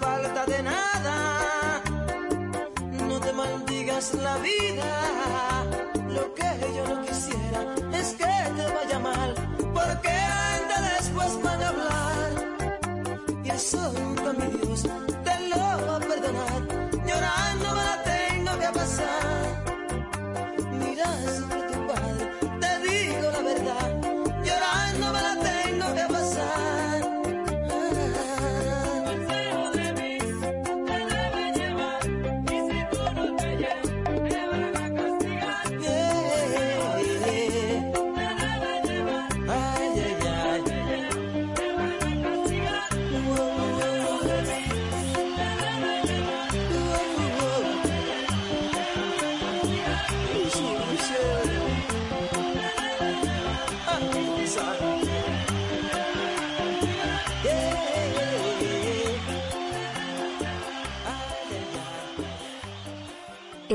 falta de nada. No te maldigas la vida. Lo que yo no quisiera es que te vaya mal, porque antes después van a hablar. Y eso nunca mi Dios te lo va a perdonar. Llorando para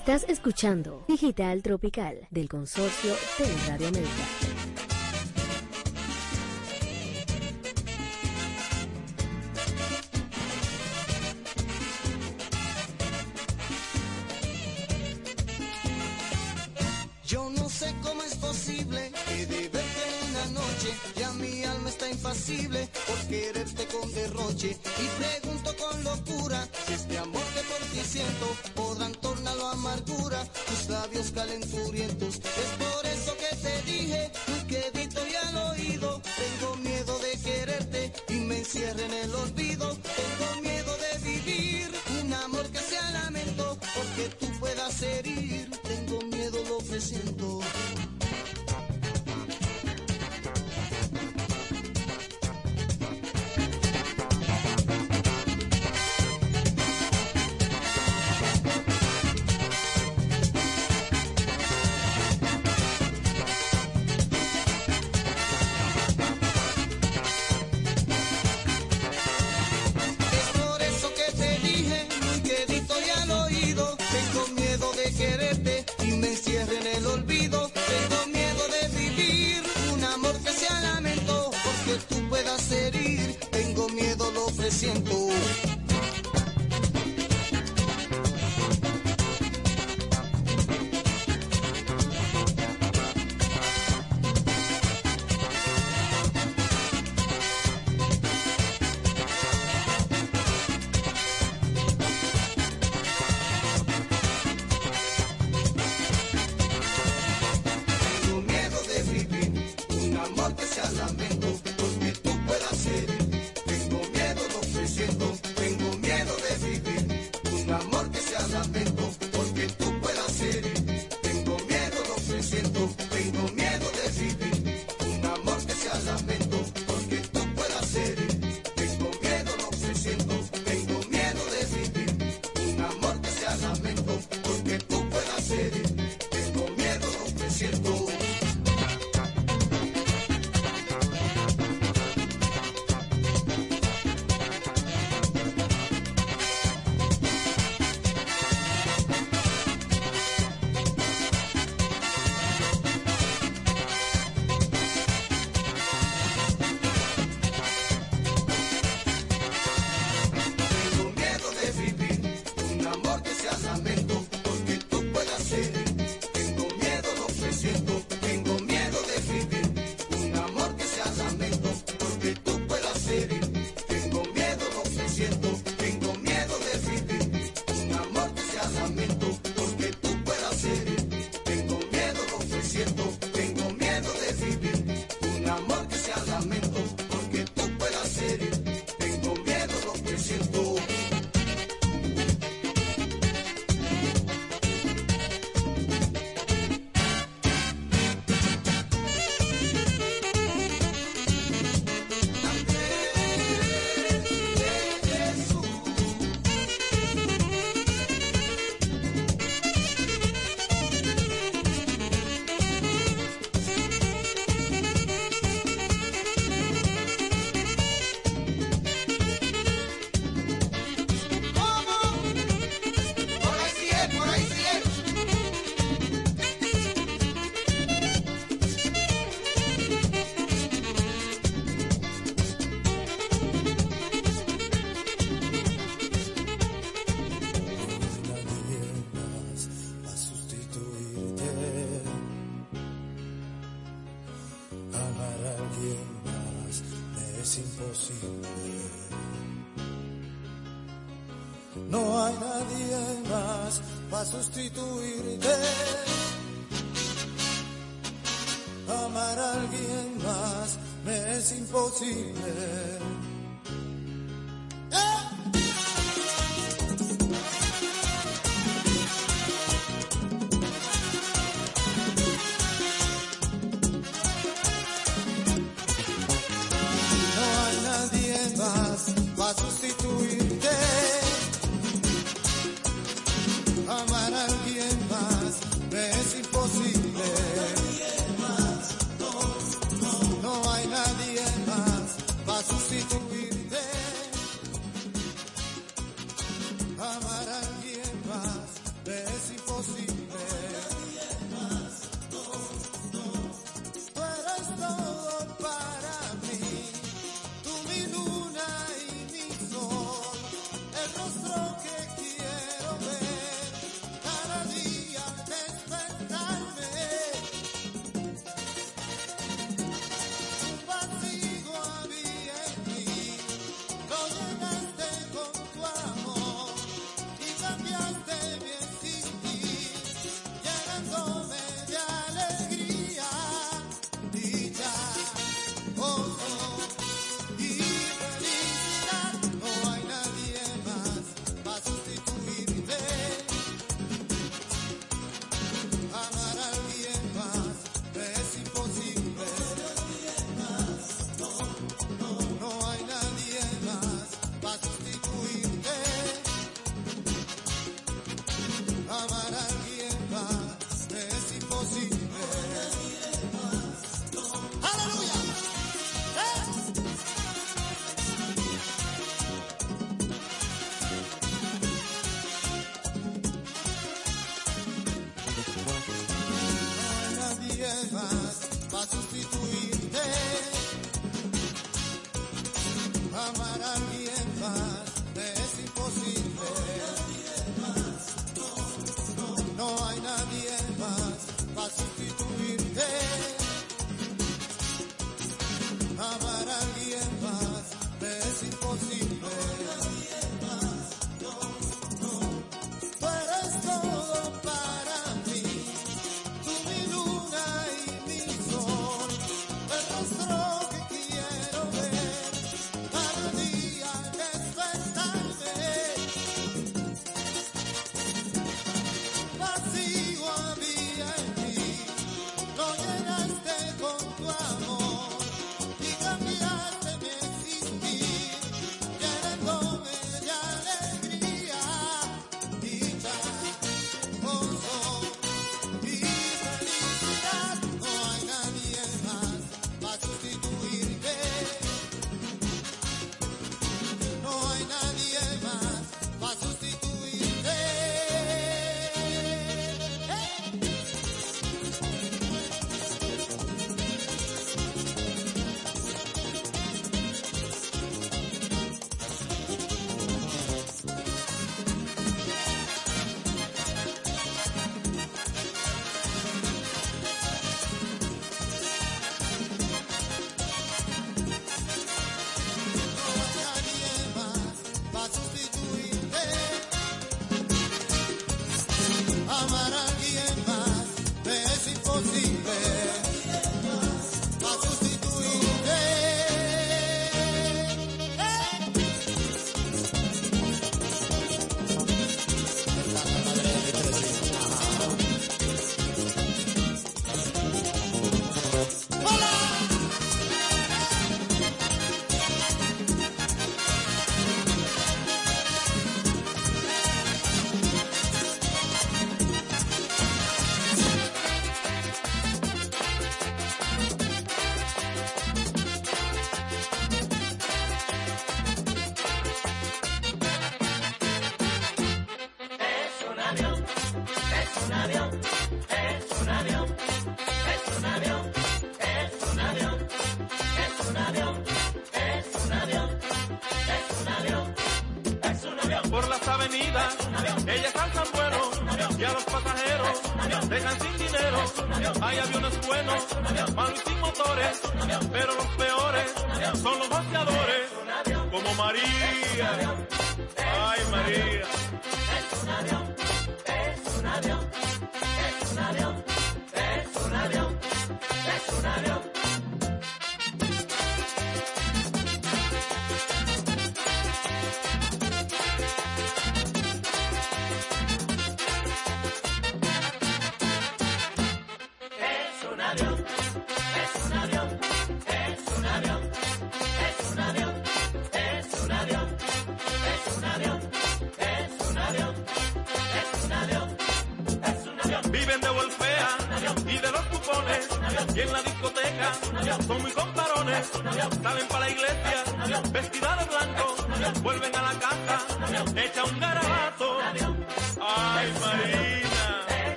Estás escuchando Digital Tropical del consorcio de Radio América. Más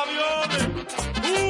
aviones. ¡Huye!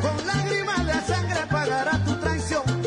Con lágrimas de sangre pagará tu traición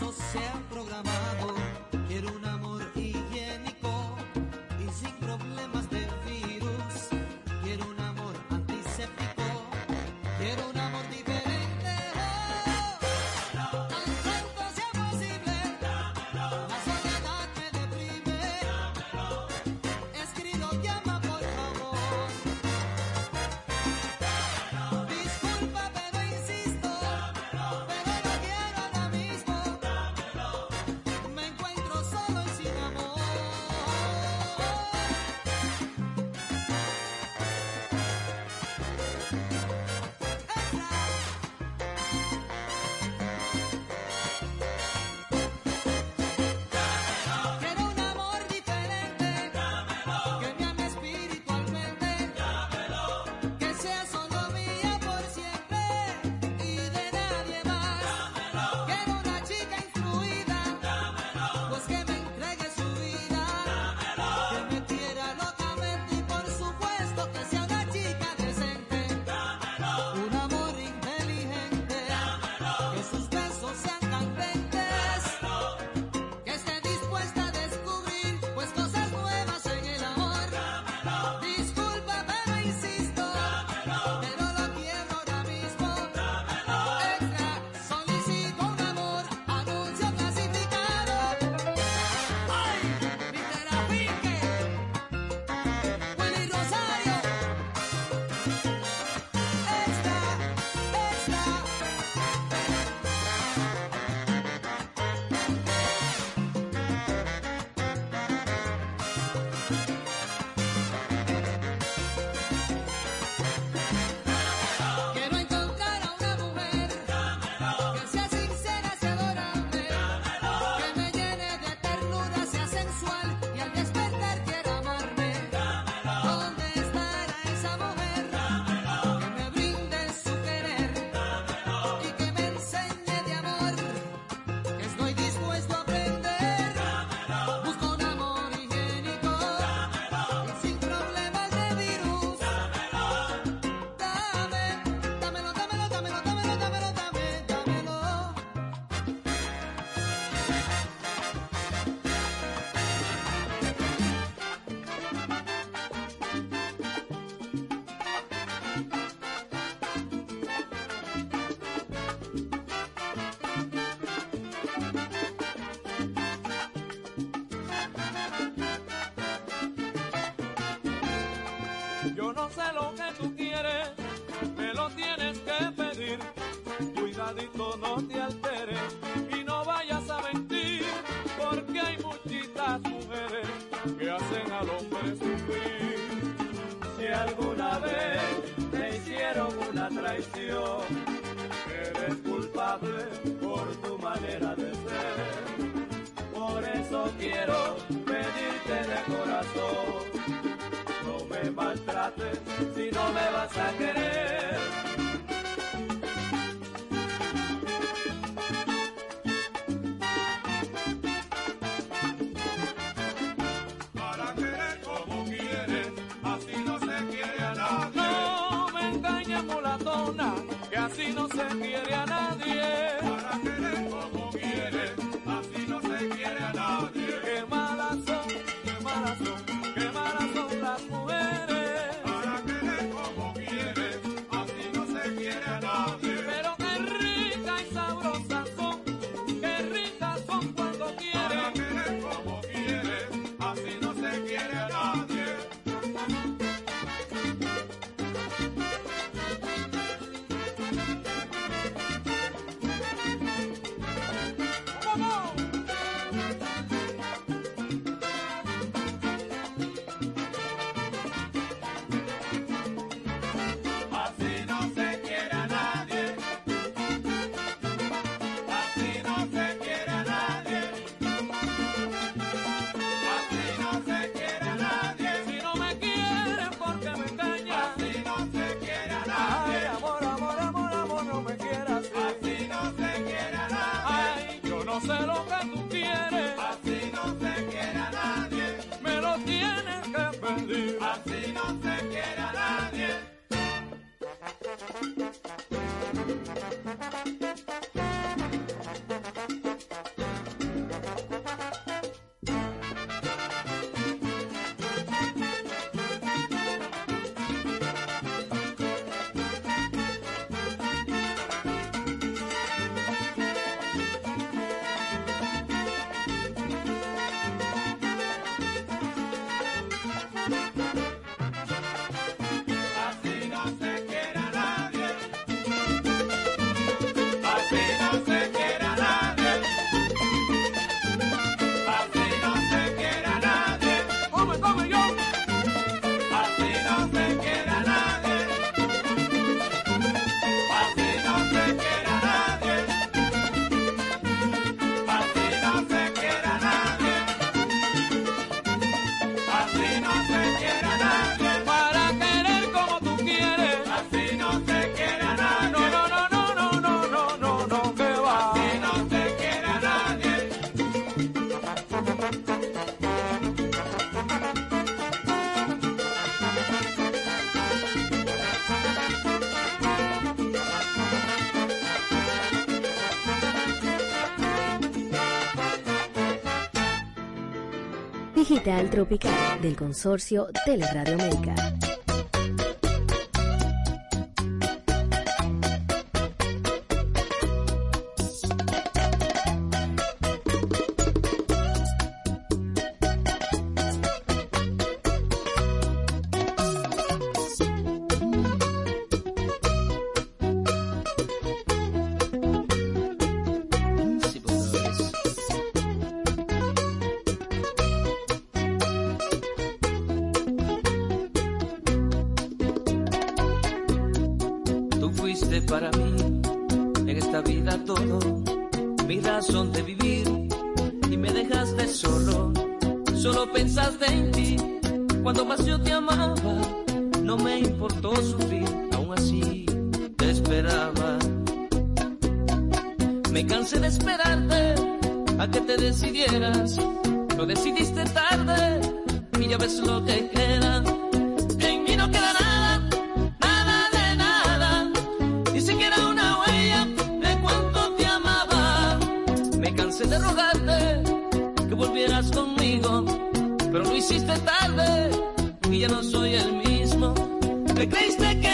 social. 赛龙。Tropical del consorcio Teleradio América. que queda. En mí no queda nada, nada de nada, ni siquiera una huella de cuánto te amaba. Me cansé de rogarte que volvieras conmigo, pero lo hiciste tarde y ya no soy el mismo. ¿Te creíste que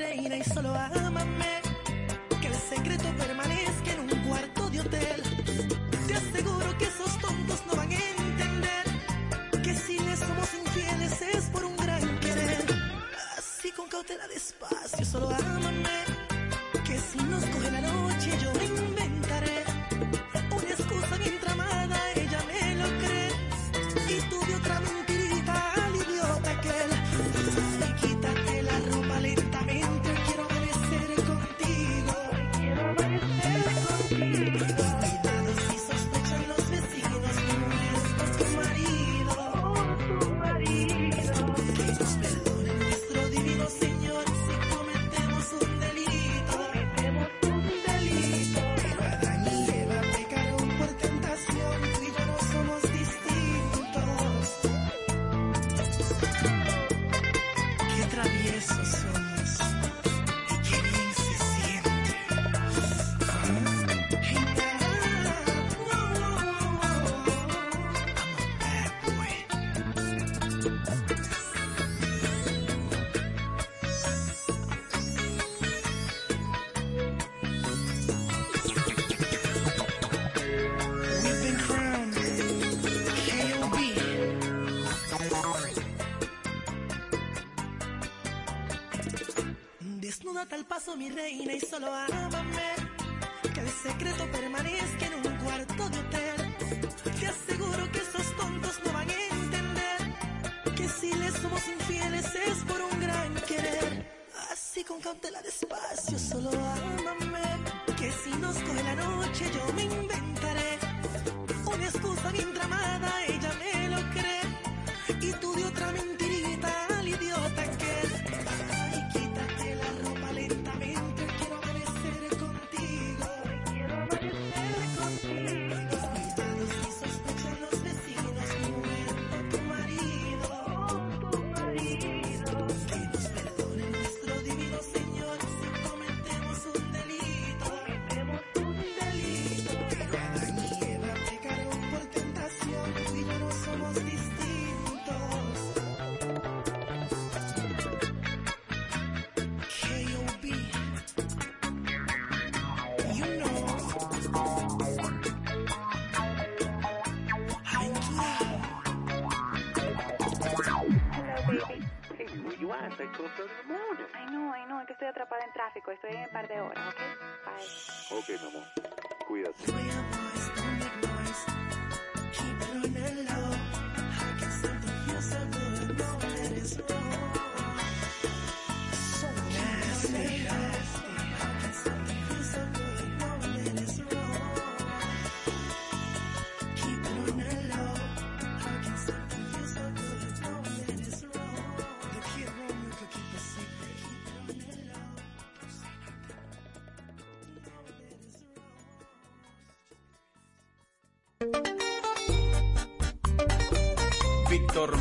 al mi reina, y solo ámame. Pues, estoy en un par de horas, ¿ok? Bye. Ok, mi amor.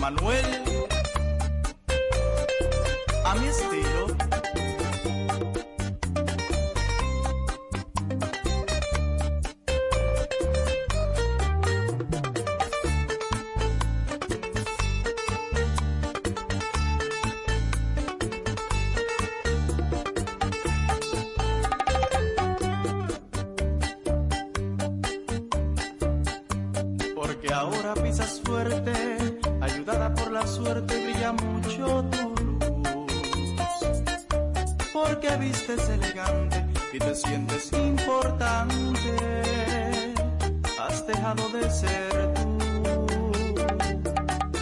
Manuel. porque vistes elegante y te sientes importante. Has dejado de ser tú,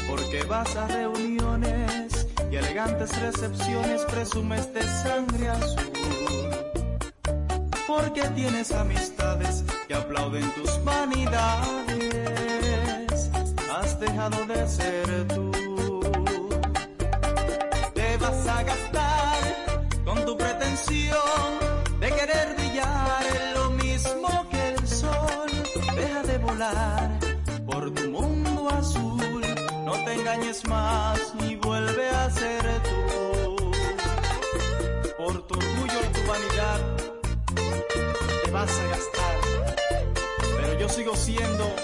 porque vas a reuniones y elegantes recepciones presumes de sangre azul. Porque tienes amistades que aplauden tus vanidades. Has dejado de ser tú de querer brillar en lo mismo que el sol. Deja de volar por tu mundo azul, no te engañes más ni vuelve a ser tú. Por tu orgullo y tu vanidad te vas a gastar, pero yo sigo siendo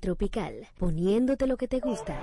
Tropical, poniéndote lo que te gusta.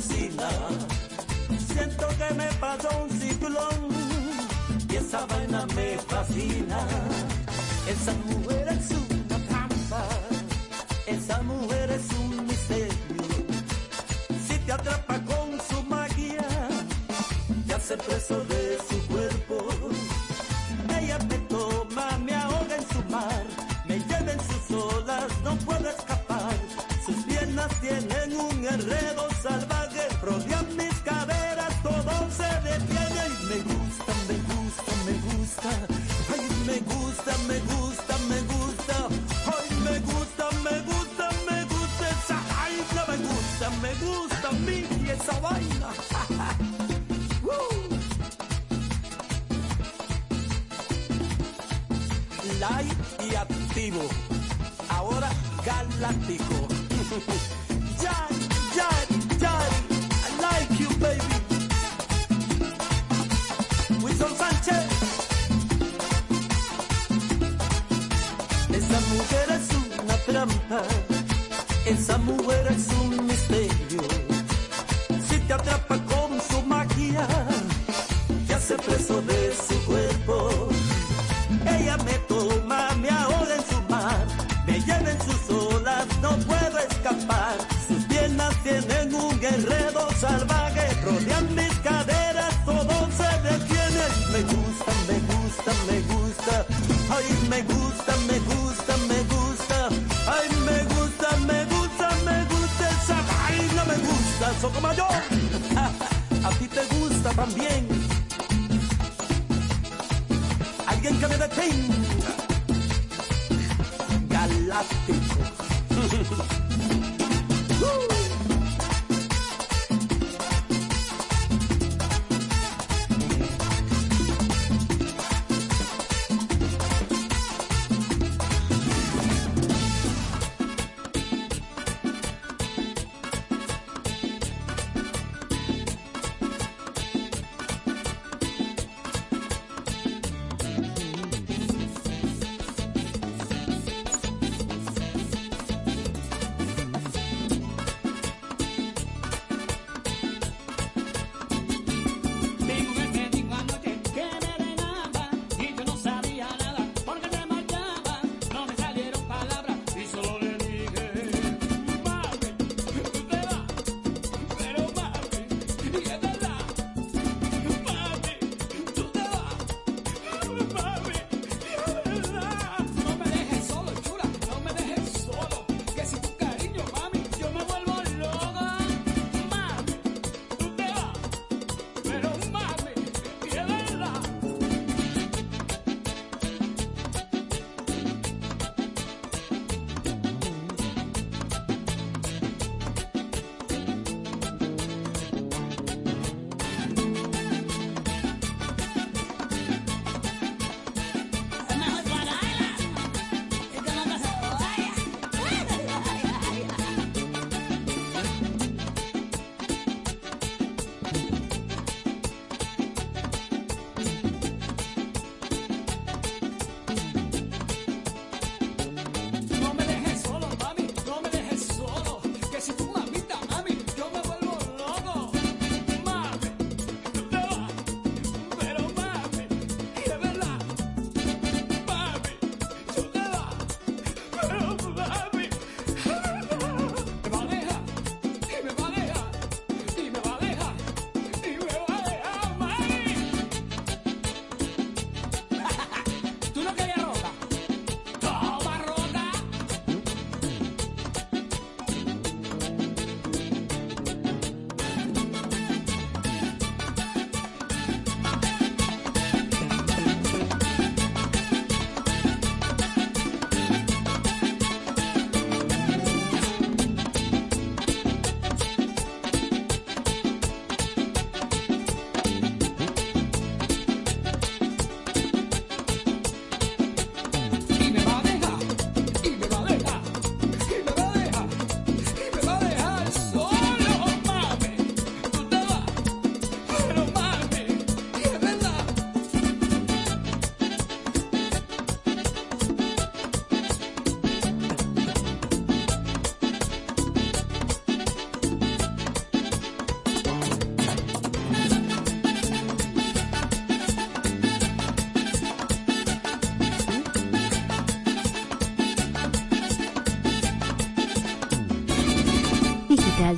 Siento que me pasó un ciclón y esa vaina me fascina. Esa mujer es una trampa, esa mujer es un misterio. Si te atrapa con su magia, te hace preso de galáctico.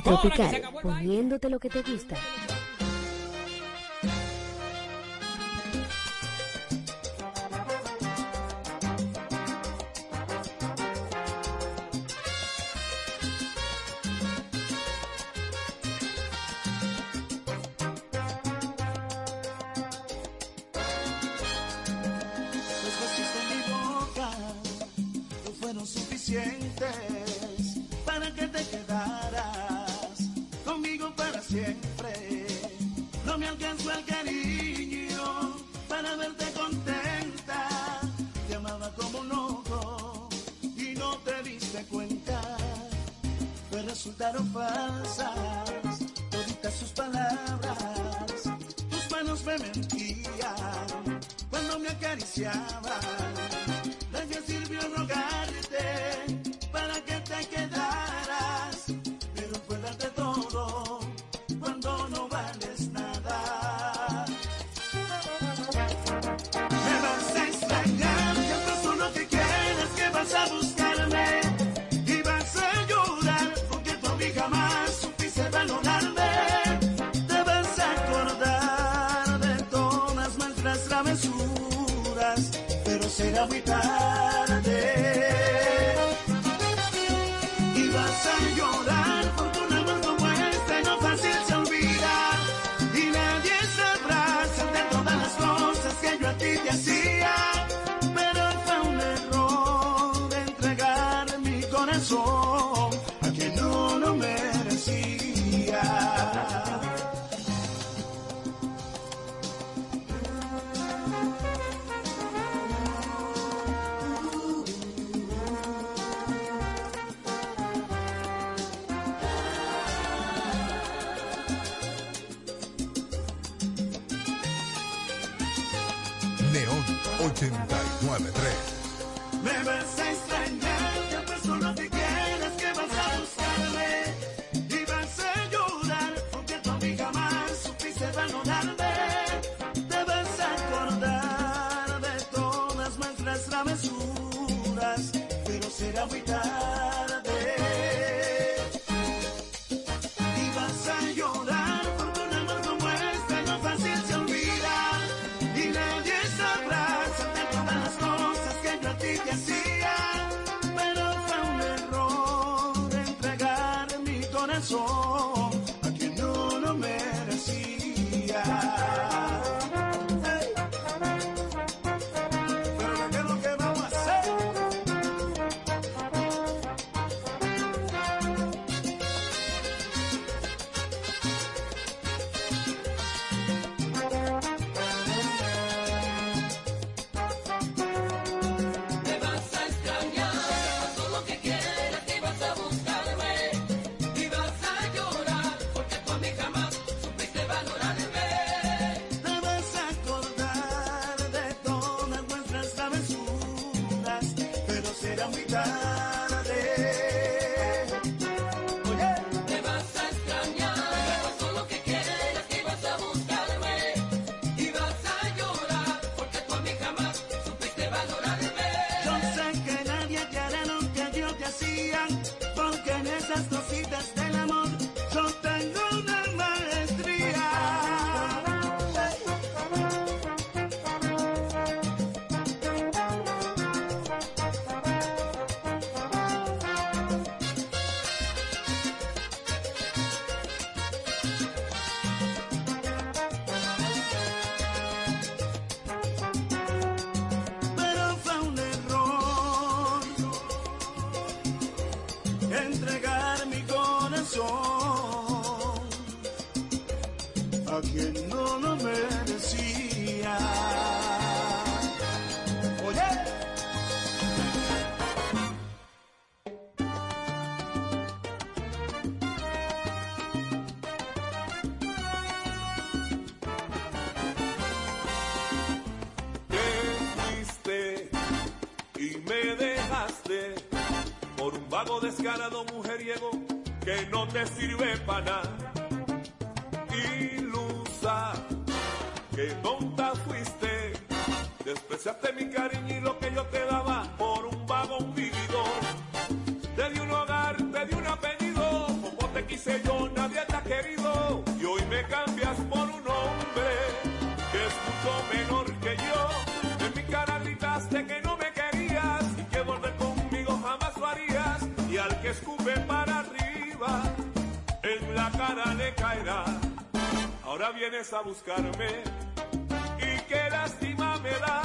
Tropical, poniéndote lo que te gusta. corazón. Vago descarado mujeriego que no te sirve para nada. vienes a buscarme y qué lástima me da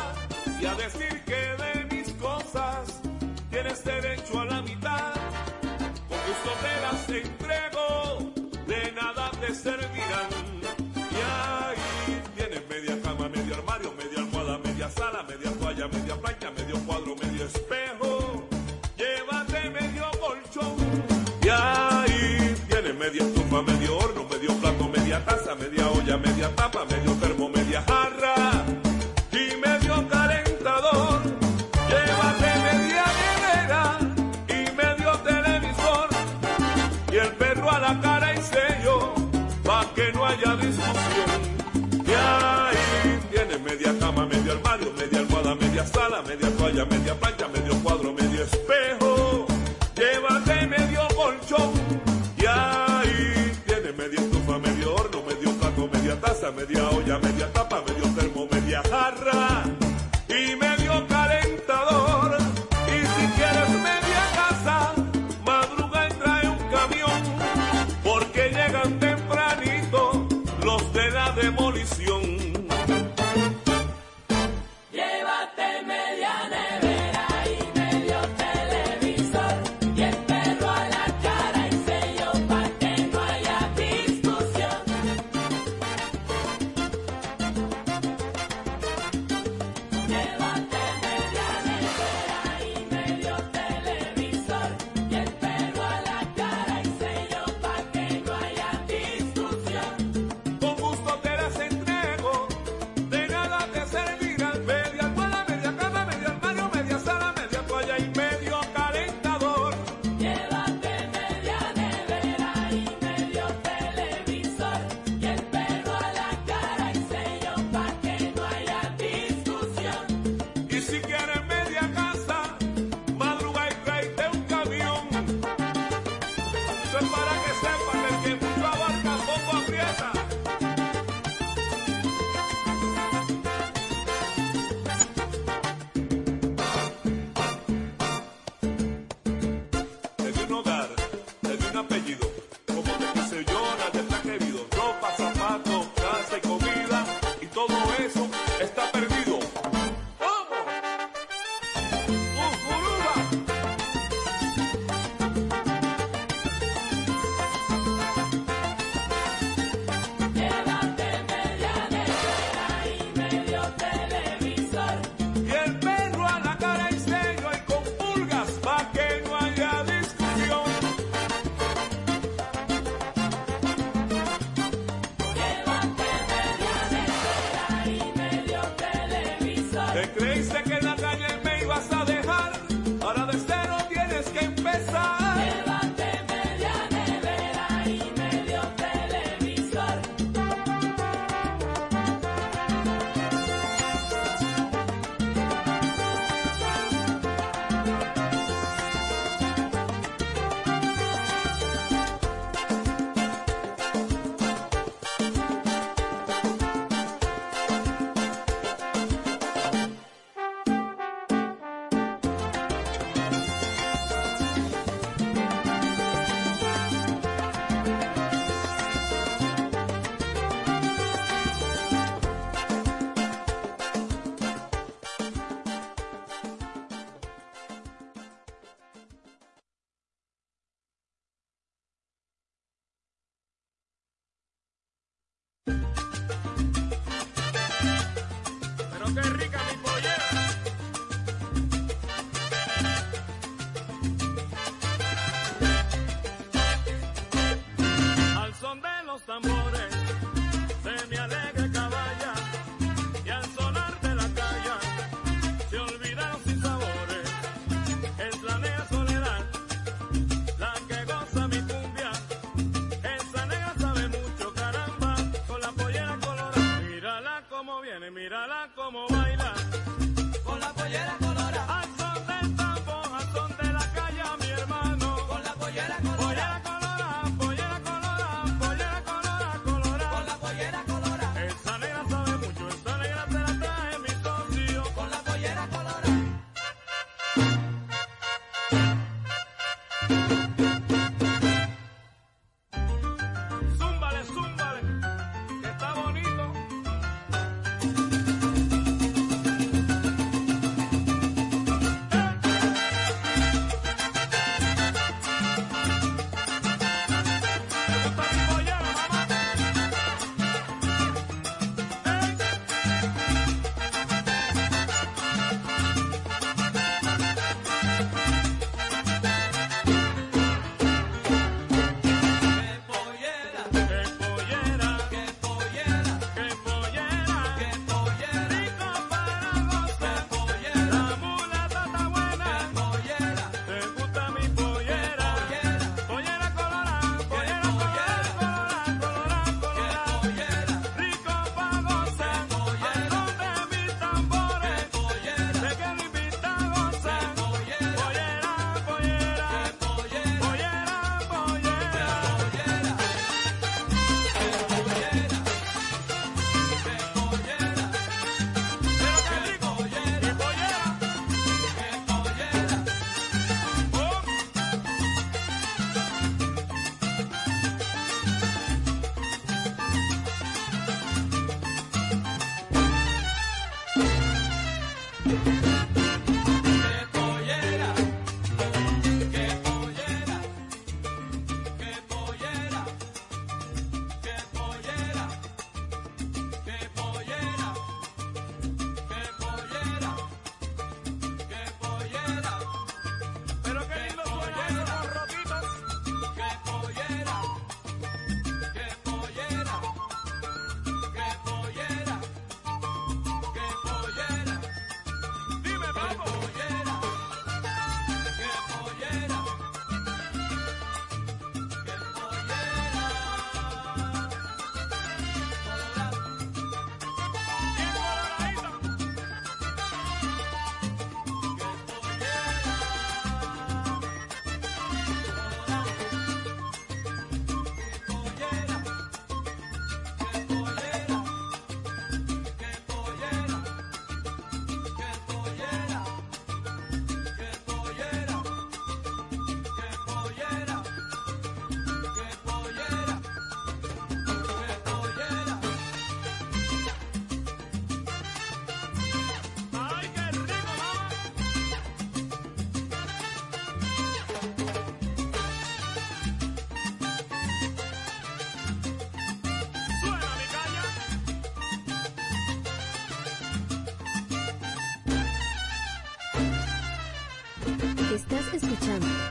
y a decir que de mis cosas tienes derecho a la mitad. Con gusto te entrego, de nada te servirán. Demolición.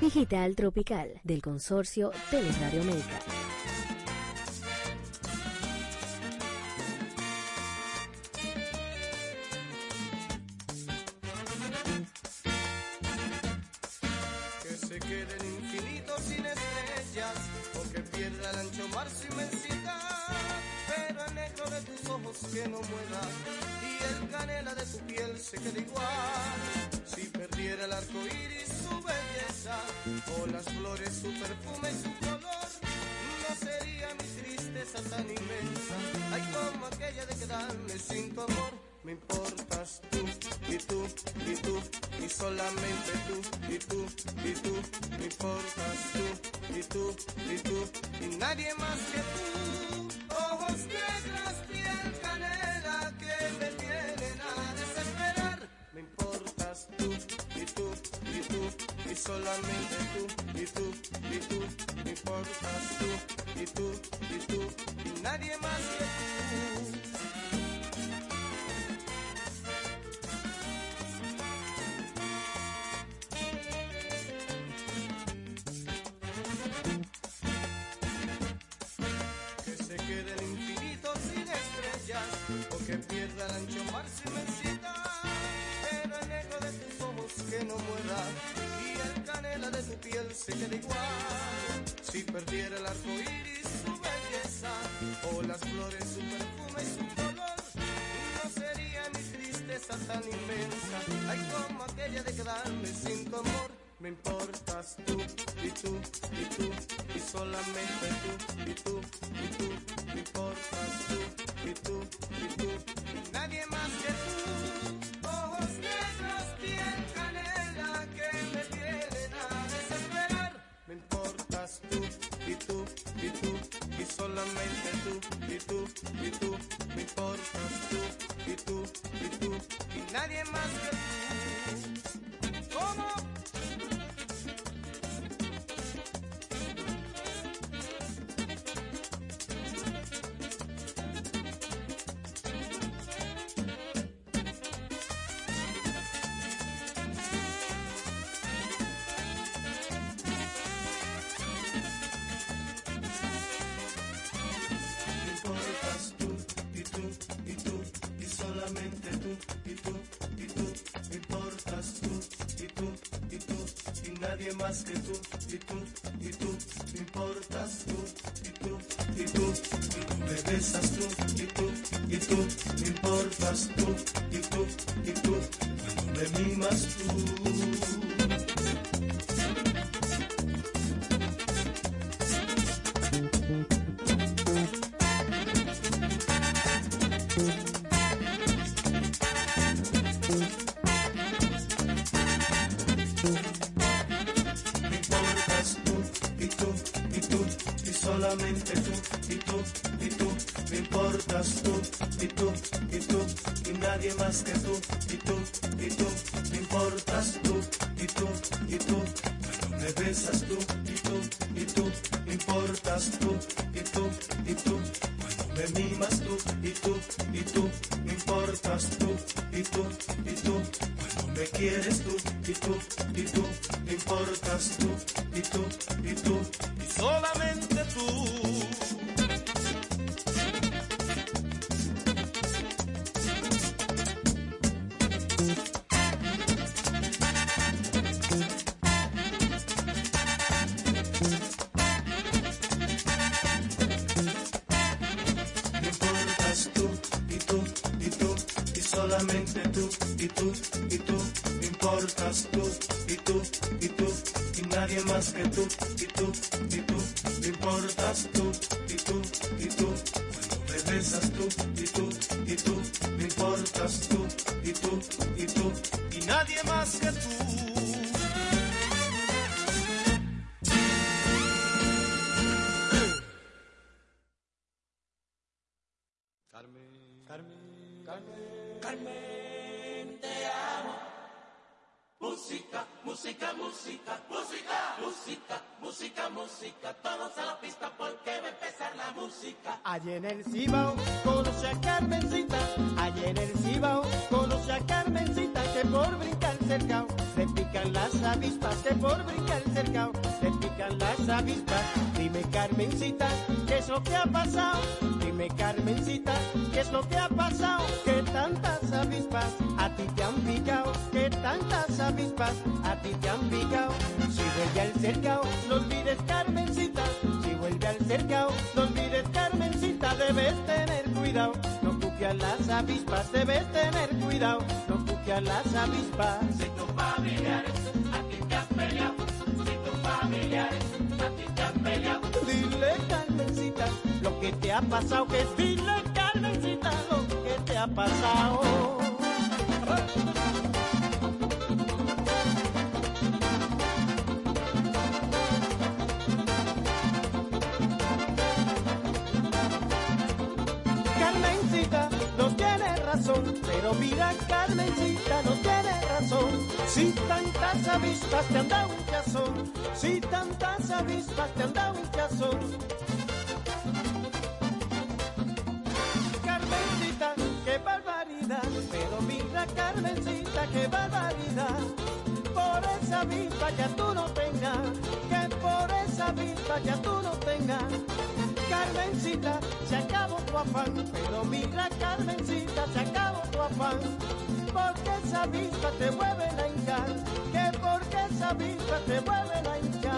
Digital Tropical del consorcio Teleradio Médica. y tú, y tú, importas tú, y tú, y tú, y nadie más que tú, y tú. just sanskritu lo que ha pasado? Dime Carmencita, ¿qué es lo que ha pasado? Que tantas avispas a ti te han picado, que tantas avispas a ti te han picado. Si vuelve al cercao, no olvides Carmencita, si vuelve al cercao, no olvides Carmencita, debes tener cuidado, no cuque a las avispas, debes tener cuidado, no cuque a las avispas. Si tus familiares a ti te han peleado, si tus familiares a ti te han peleado. Dile Carmencita lo que te ha pasado, que dile Carmencita lo que te ha pasado. Carmencita no tiene razón, pero mira Carmencita no tiene razón. Si tantas avispas te han dado un chazón, si tantas avispas te han dado un chazón. Qué barbaridad, pero mira Carmencita, qué barbaridad. Por esa avispa ya tú no tengas, que por esa avispa ya tú no tengas. Carmencita, se acabó tu afán, pero mira Carmencita, se acabó tu afán. Porque esa avispa te vuelve a hinchar, que porque esa avispa te vuelve a hinchar.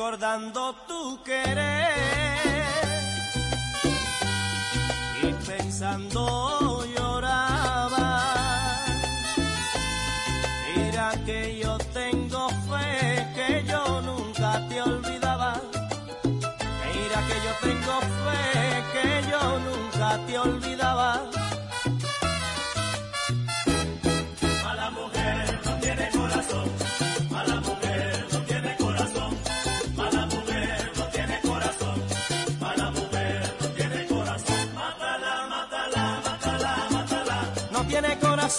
recordando tu querer y pensando lloraba. Mira que yo tengo fe que yo nunca te olvidaba. Mira que yo tengo fe que yo nunca te olvidaba.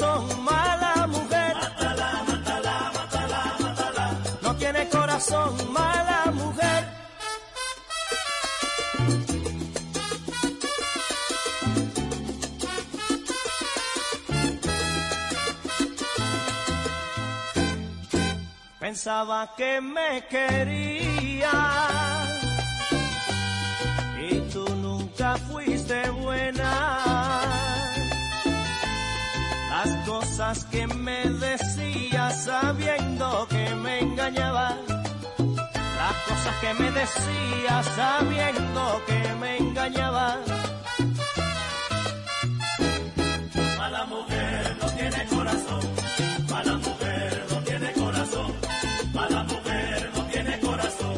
corazón, mala mujer. Mátala, mátala, mátala, mátala. No tiene corazón, mala mujer. Pensaba que me quería que me decía sabiendo que me engañaba. Las cosas que me decía sabiendo que me engañaba. Mala mujer no tiene corazón. Mala mujer no tiene corazón. Mala mujer no tiene corazón.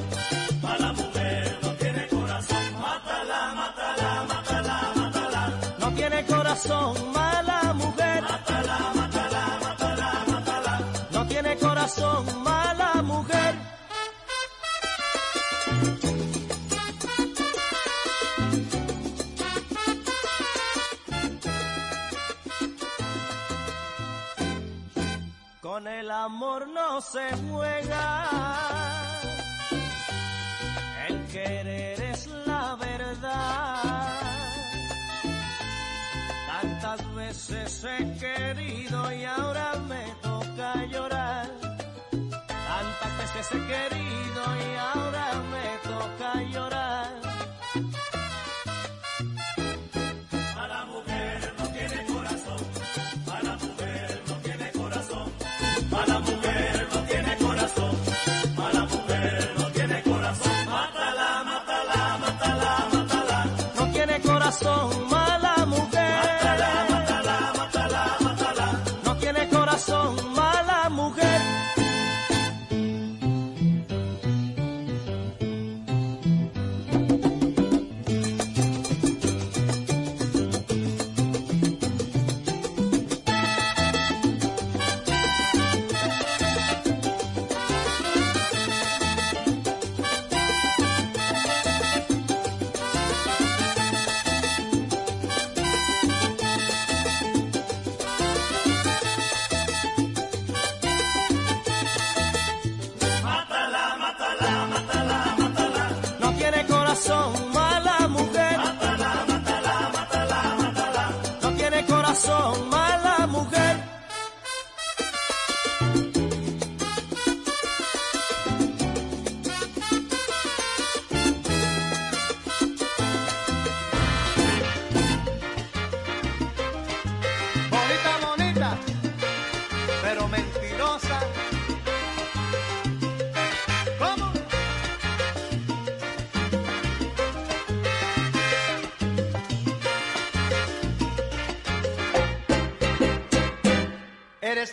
Mala mujer no tiene corazón. Mátala, mátala, mátala, mátala. No tiene corazón, mala mujer. mala mujer. Con el amor no se juega. se quede.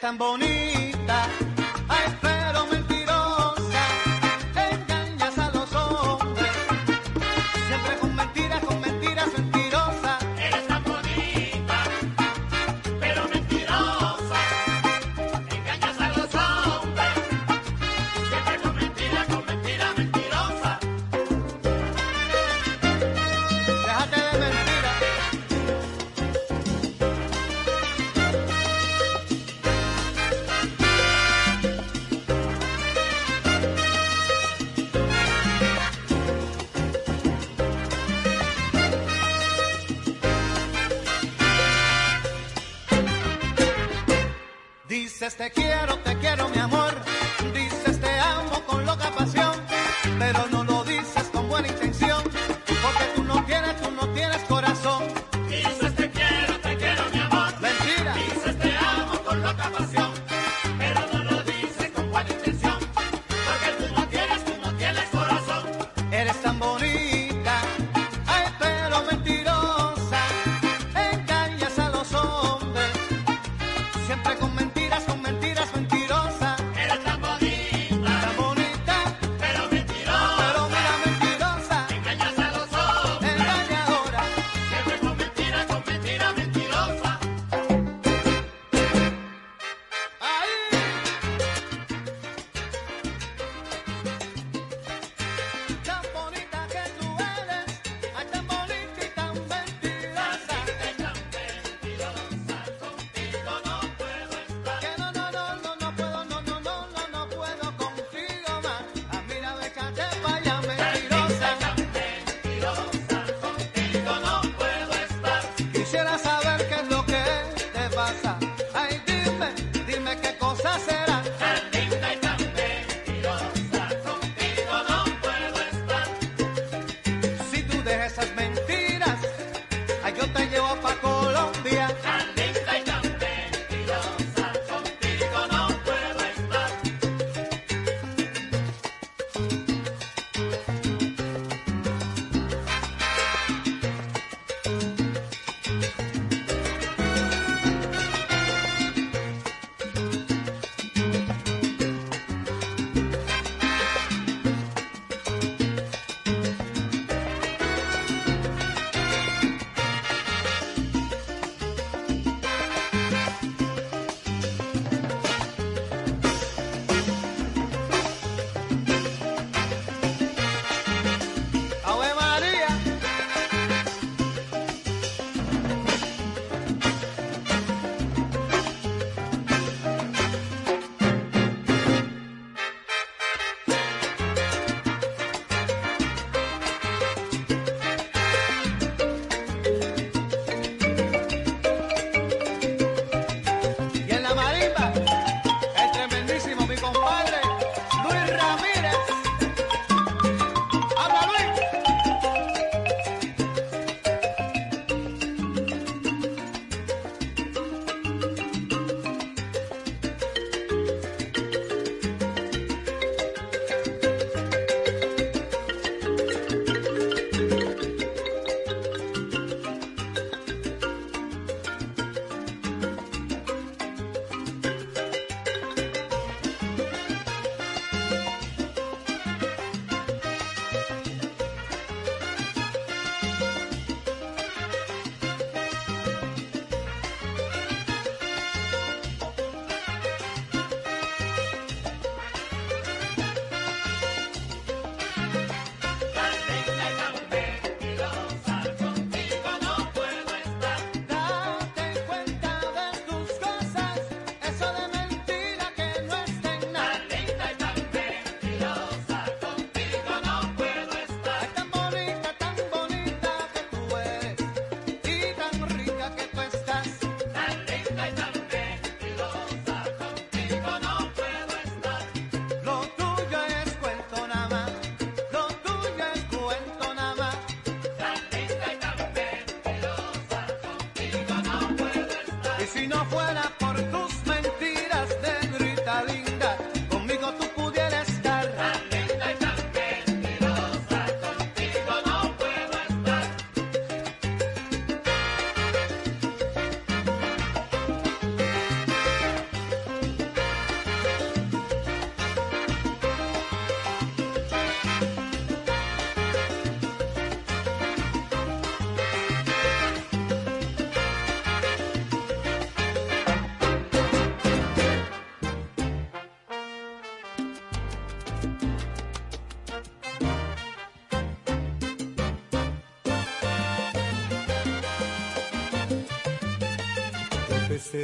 tan bonito.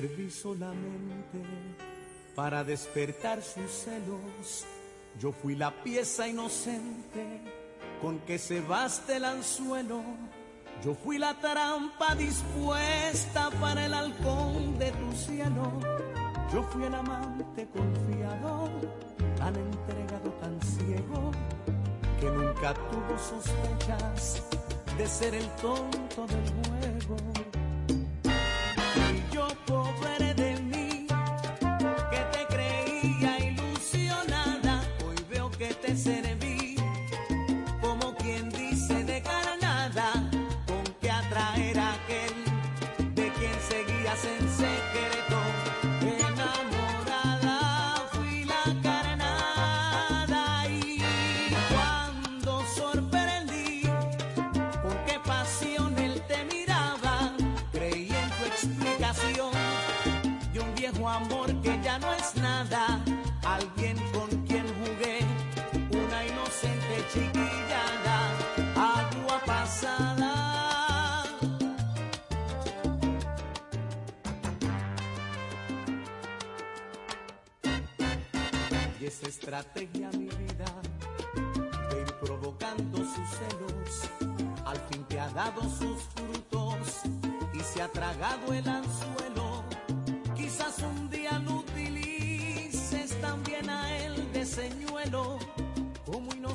serví solamente para despertar sus celos. Yo fui la pieza inocente con que se baste el anzuelo. Yo fui la trampa dispuesta para el halcón de tu cielo. Yo fui el amante confiado, tan entregado, tan ciego, que nunca tuvo sospechas de ser el tonto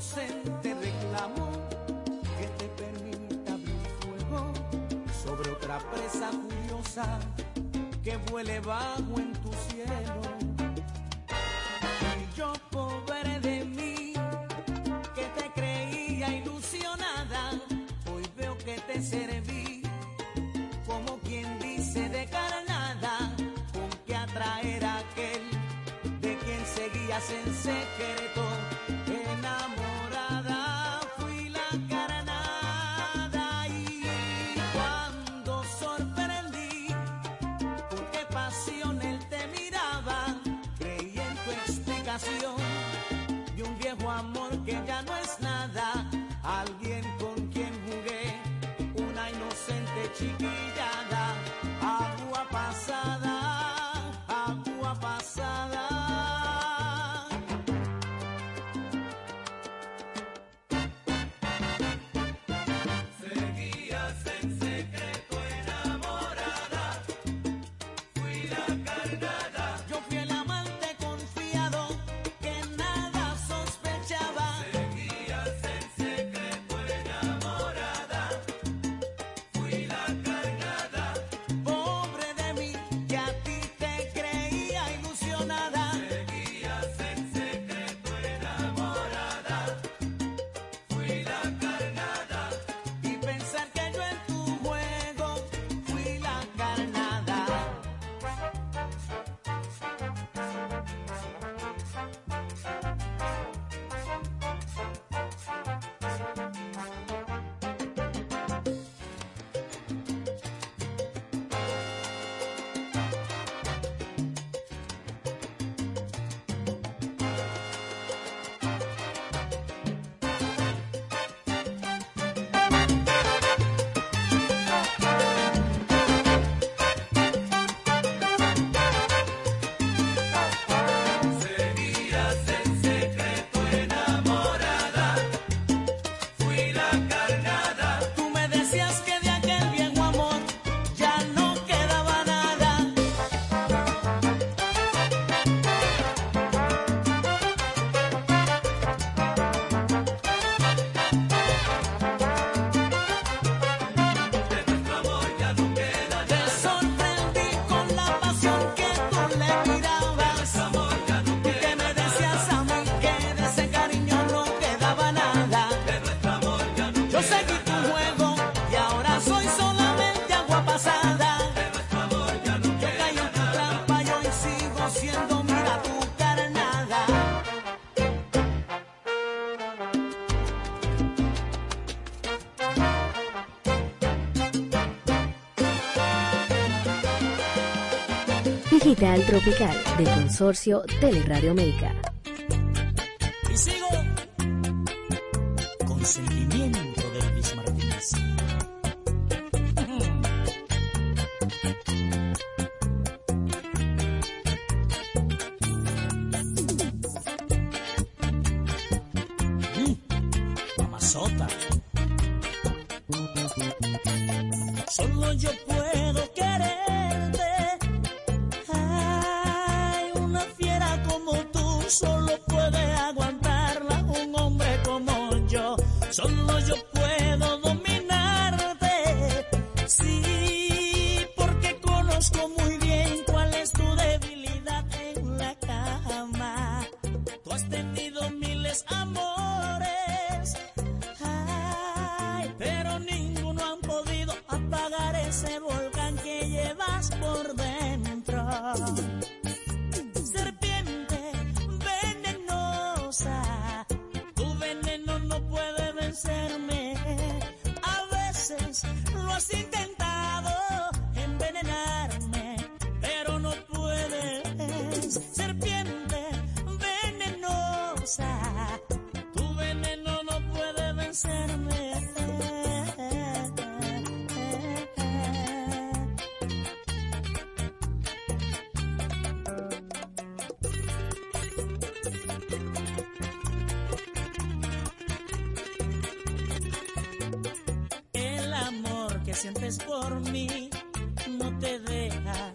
inocente reclamo que te permita abrir fuego sobre otra presa curiosa que vuele bajo en tu cielo. Y yo pobre de mí, que te creía ilusionada, hoy veo que te serví como quien dice de carnada, con que atraer a aquel de quien seguías en secreto. viejo amor que ya no es Digital Tropical de Consorcio Teleradio América. sientes por mí, no te deja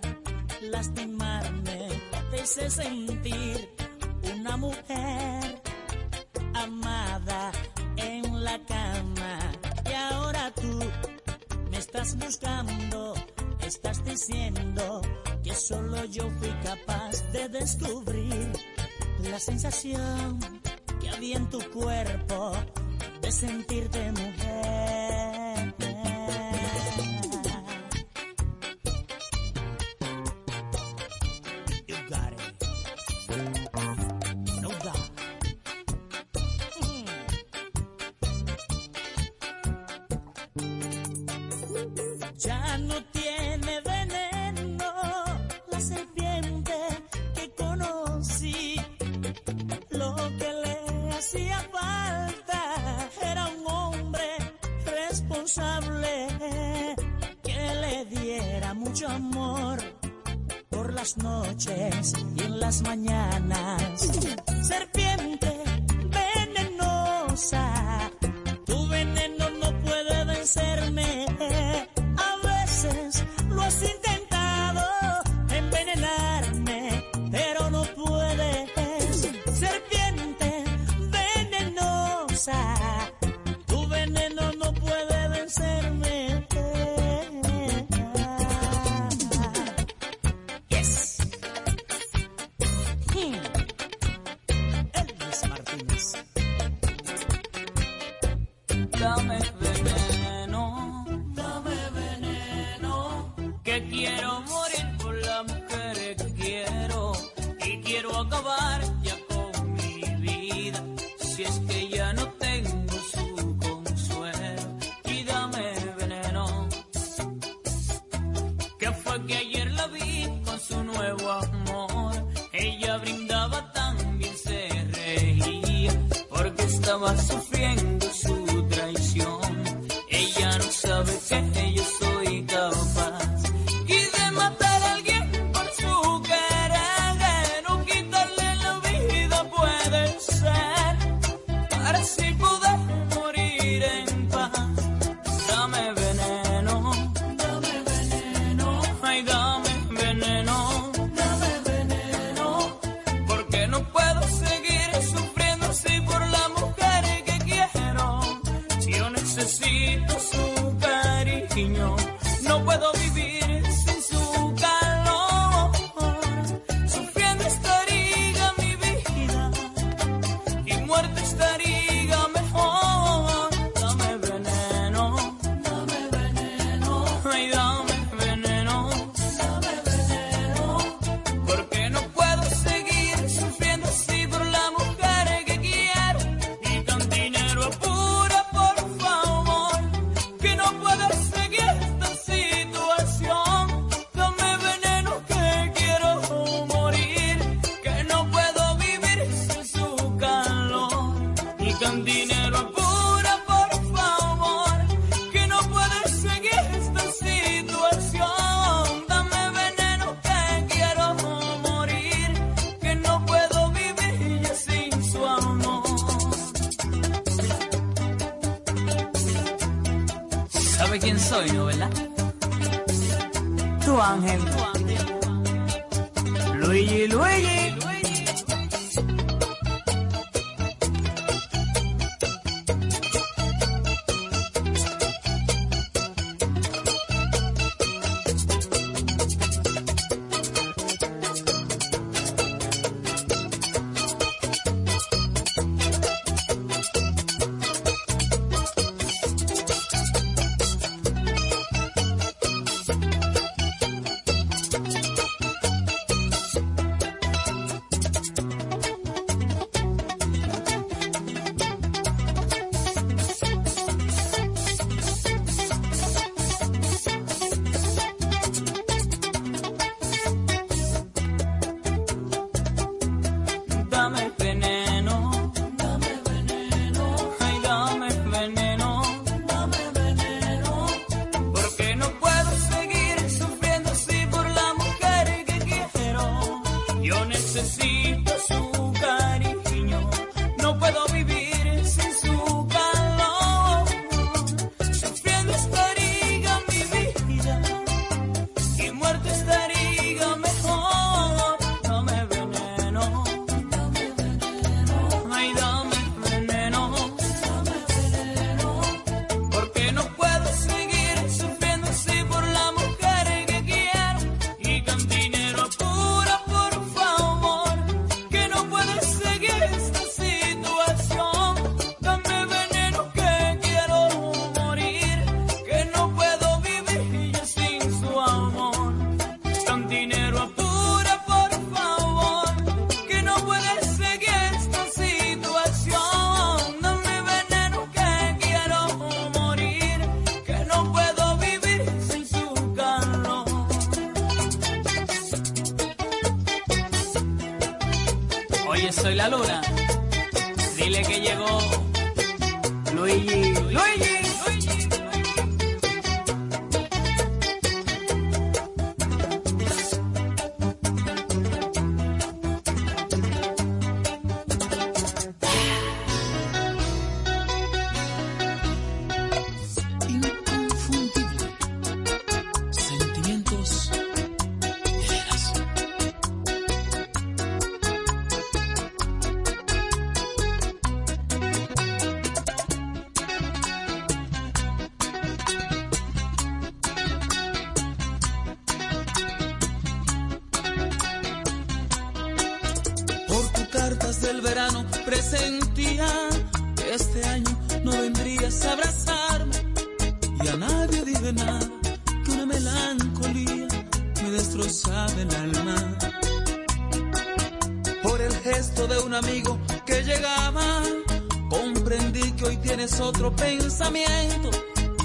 lastimarme, te hice sentir una mujer amada en la cama. Y ahora tú me estás buscando, estás diciendo que solo yo fui capaz de descubrir la sensación que había en tu cuerpo de sentirte mujer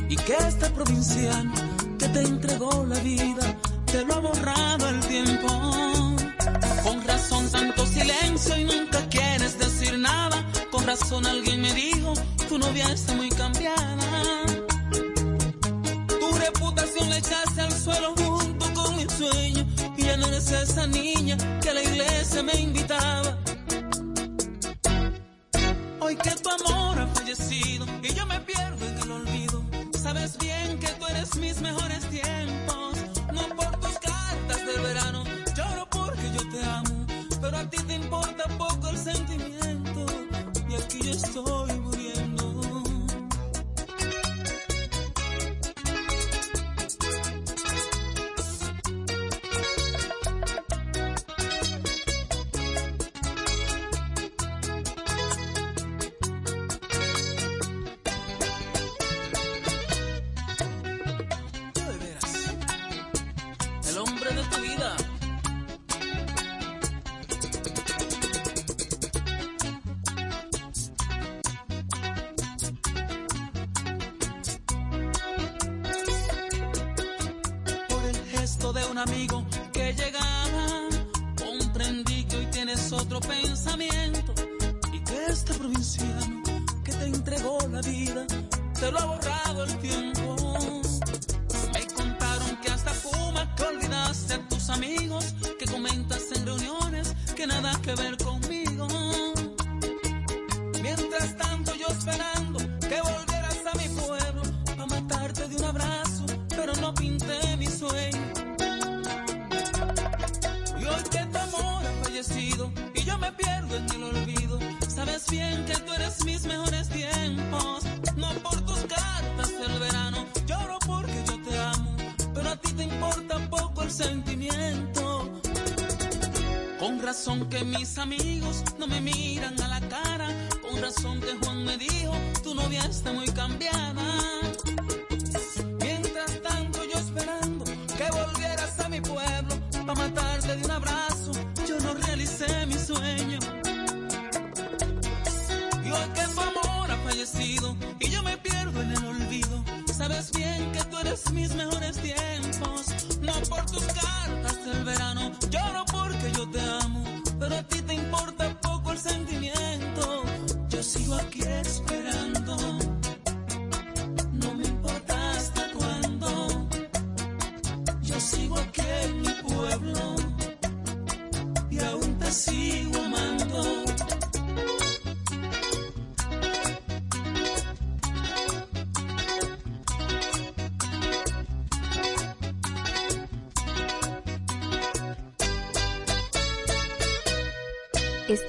y que este provincial que te entregó la vida te lo ha borrado el tiempo. Con razón tanto silencio y nunca quieres decir nada. Con razón alguien me dijo, tu novia está muy cambiada. Tu reputación le echaste al suelo junto con mi sueño. Y ya no eres esa niña que a la iglesia me invitaba. Hoy que tu amor ha fallecido Sabes bien que tú eres mis mejores tiempos.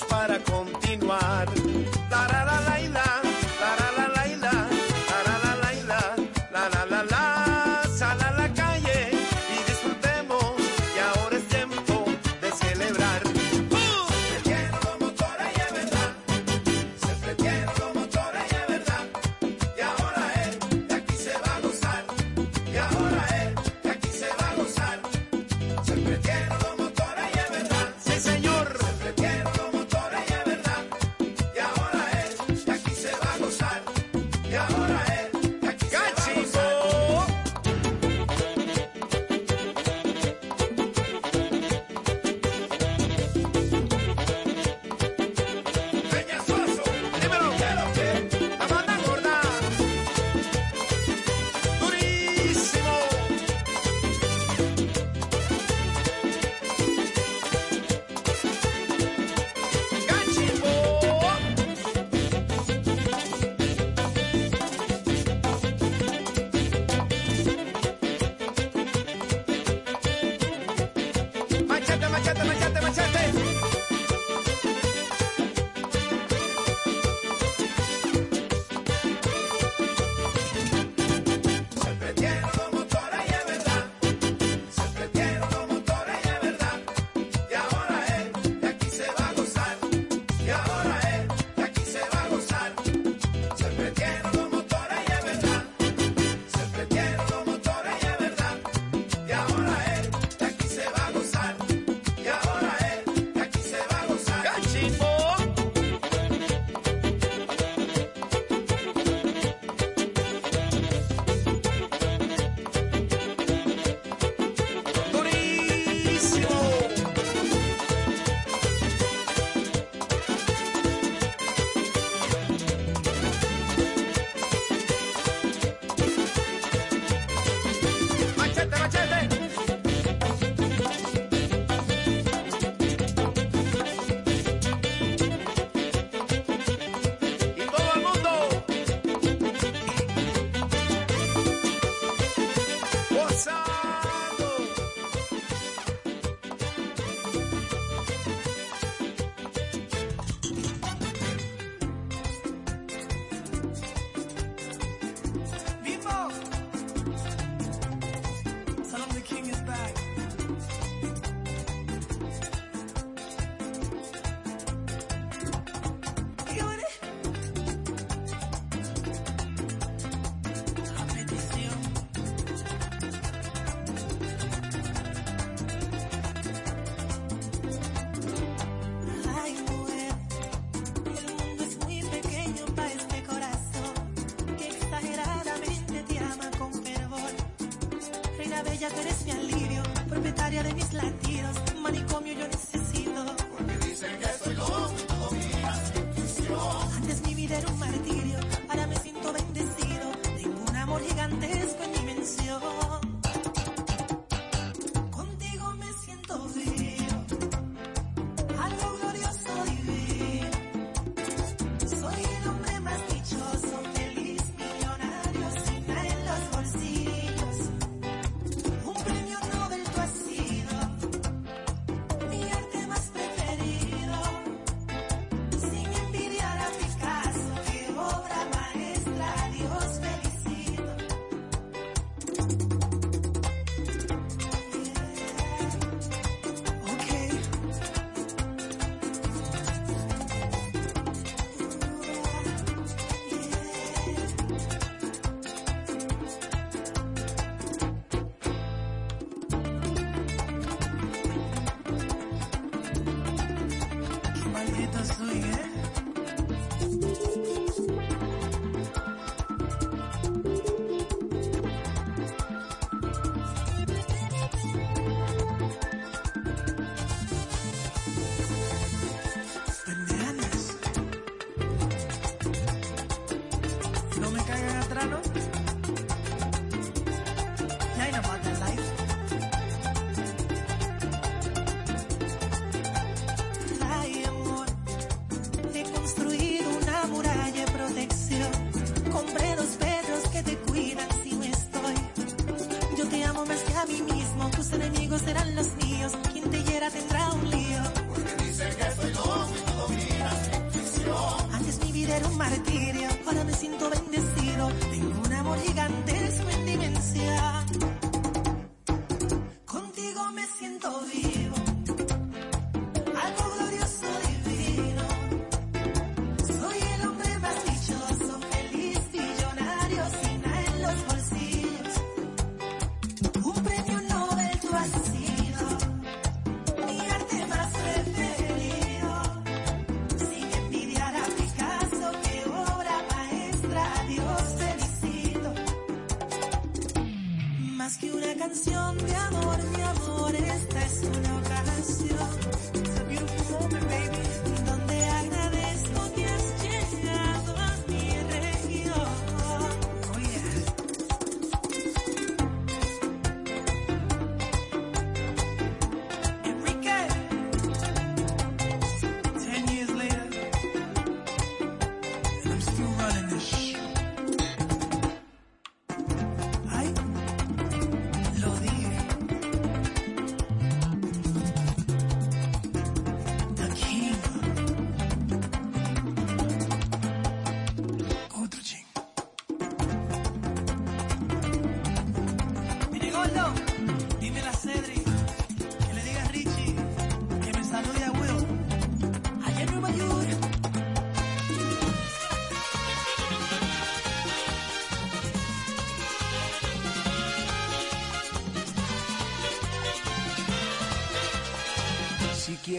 Para continuar.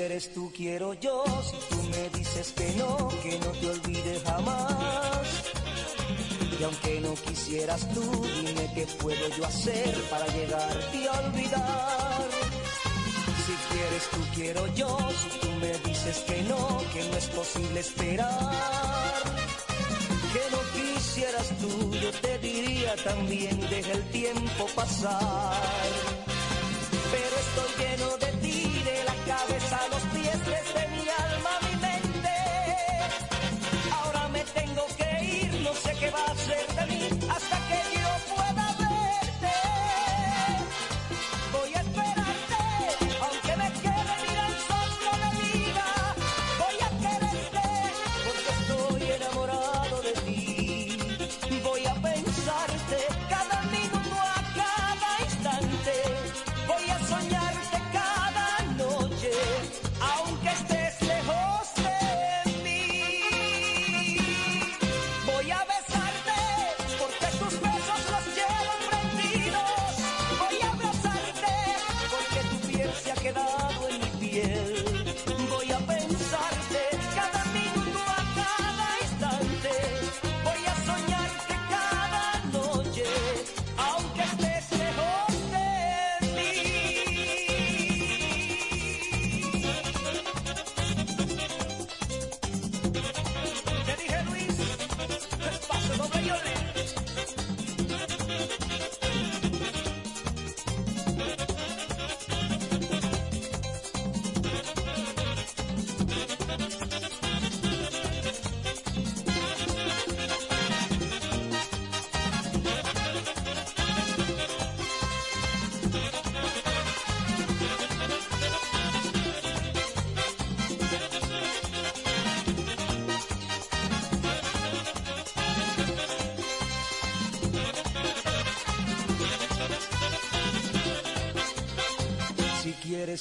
quieres tú quiero yo, si tú me dices que no, que no te olvide jamás. Y aunque no quisieras tú, dime qué puedo yo hacer para llegarte a olvidar. Si quieres tú quiero yo, si tú me dices que no, que no es posible esperar. Que no quisieras tú, yo te diría también, deja el tiempo pasar. Pero estoy lleno de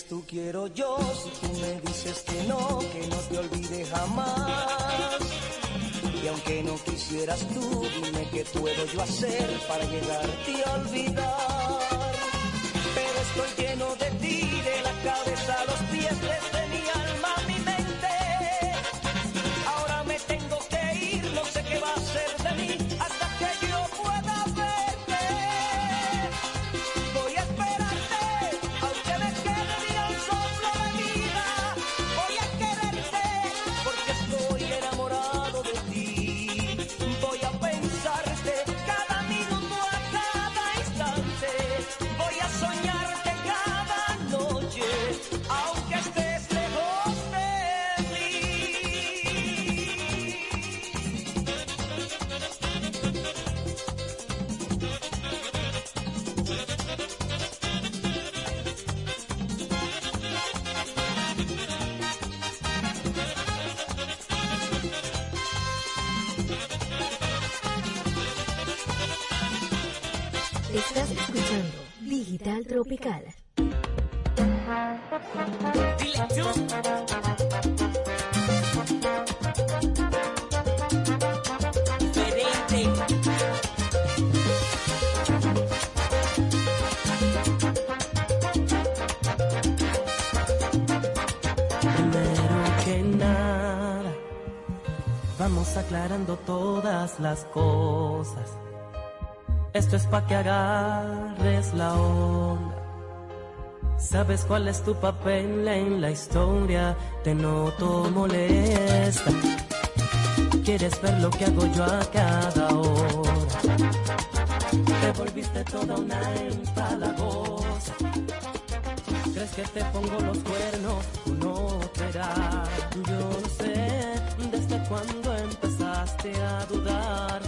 dices tú quiero yo, si tú me dices que no, que no te olvide jamás. Y aunque no quisieras tú, dime qué puedo yo hacer para llegarte a olvidar. tropical. Vamos aclarando todas las cosas. Esto es para que agarres la hora sabes cuál es tu papel en la historia, te noto molesta. Quieres ver lo que hago yo a cada hora. Te volviste toda una empalagosa. Crees que te pongo los cuernos, tú no verás. Yo sé desde cuándo empezaste a dudar.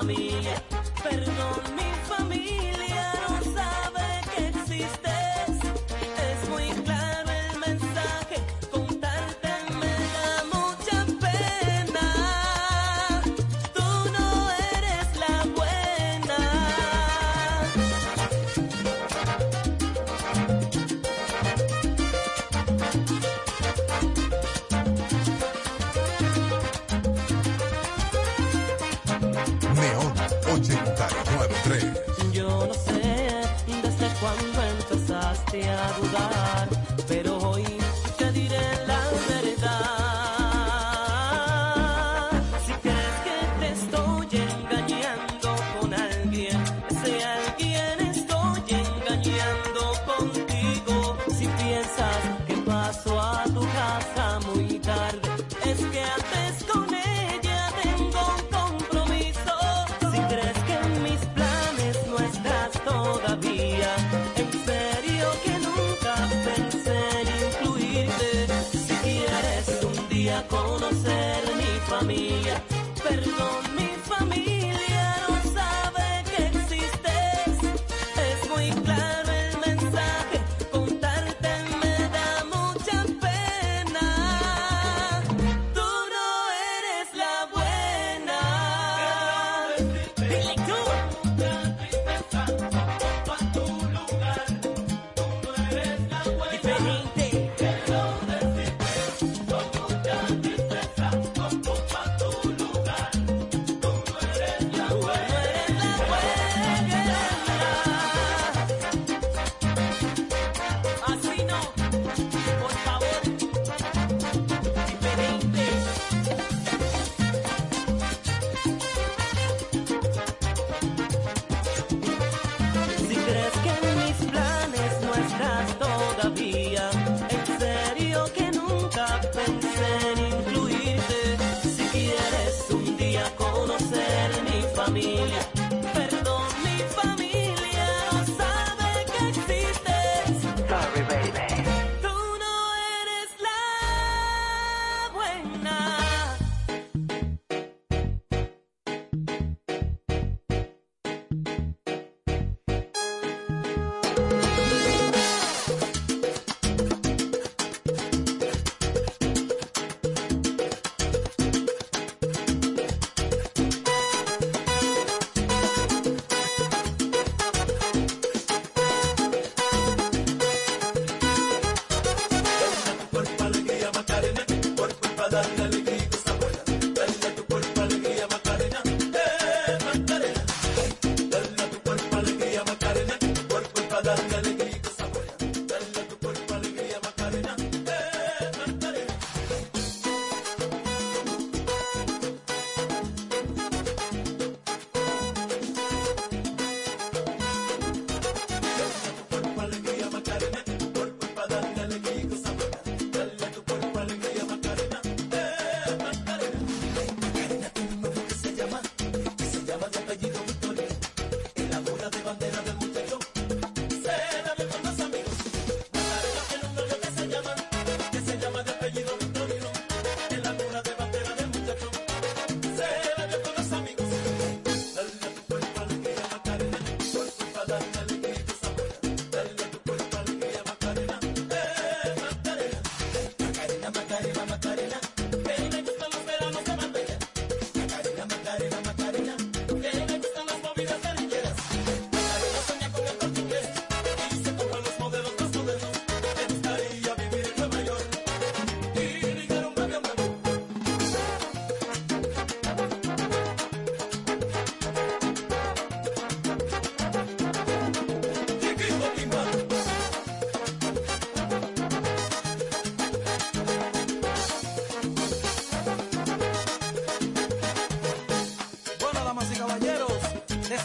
familia, perdón mi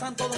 pasan todos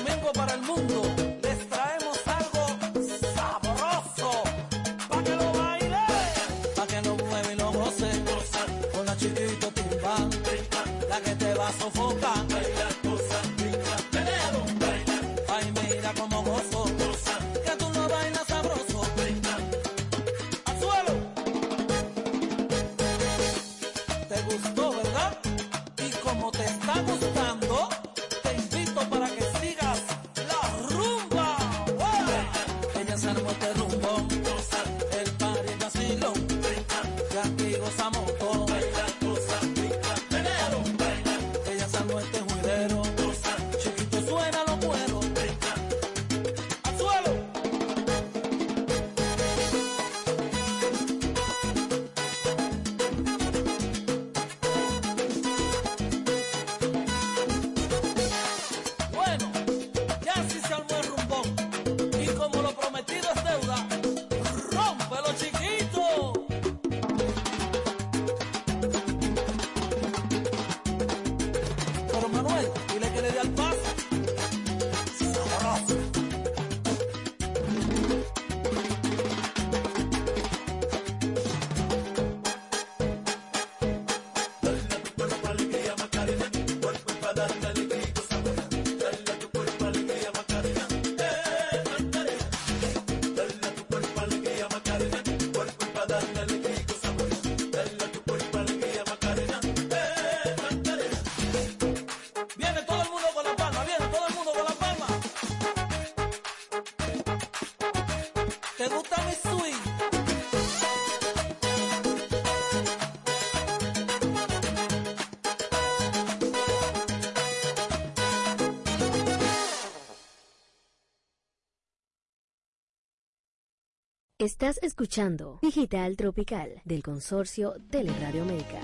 Estás escuchando Digital Tropical del consorcio Teleradio América.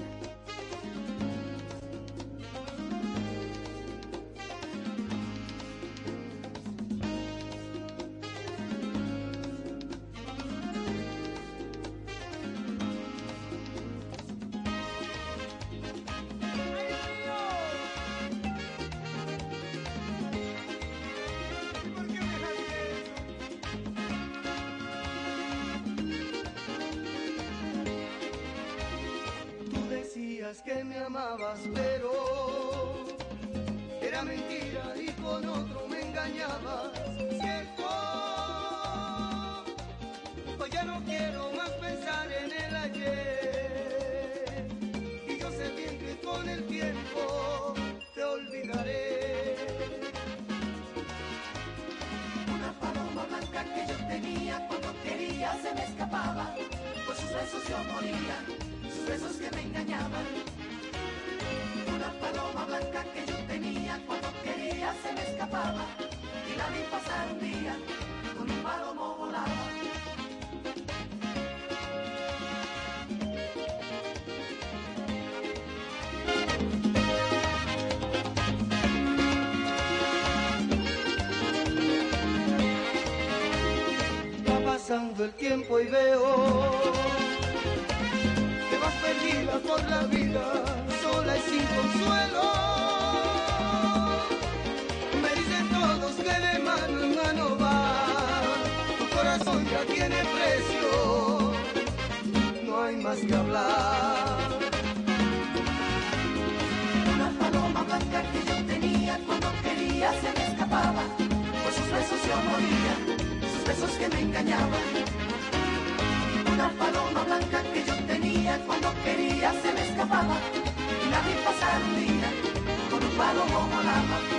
y veo que vas perdida por la vida, sola y sin consuelo. Me dicen todos que de mano en mano va, tu corazón ya tiene precio, no hay más que hablar. Una paloma blanca que yo tenía cuando quería se me escapaba, por sus besos yo moría, sus besos que me engañaban una paloma blanca que yo tenía cuando quería se me escapaba y la vi pasar un día con un palomo volaba.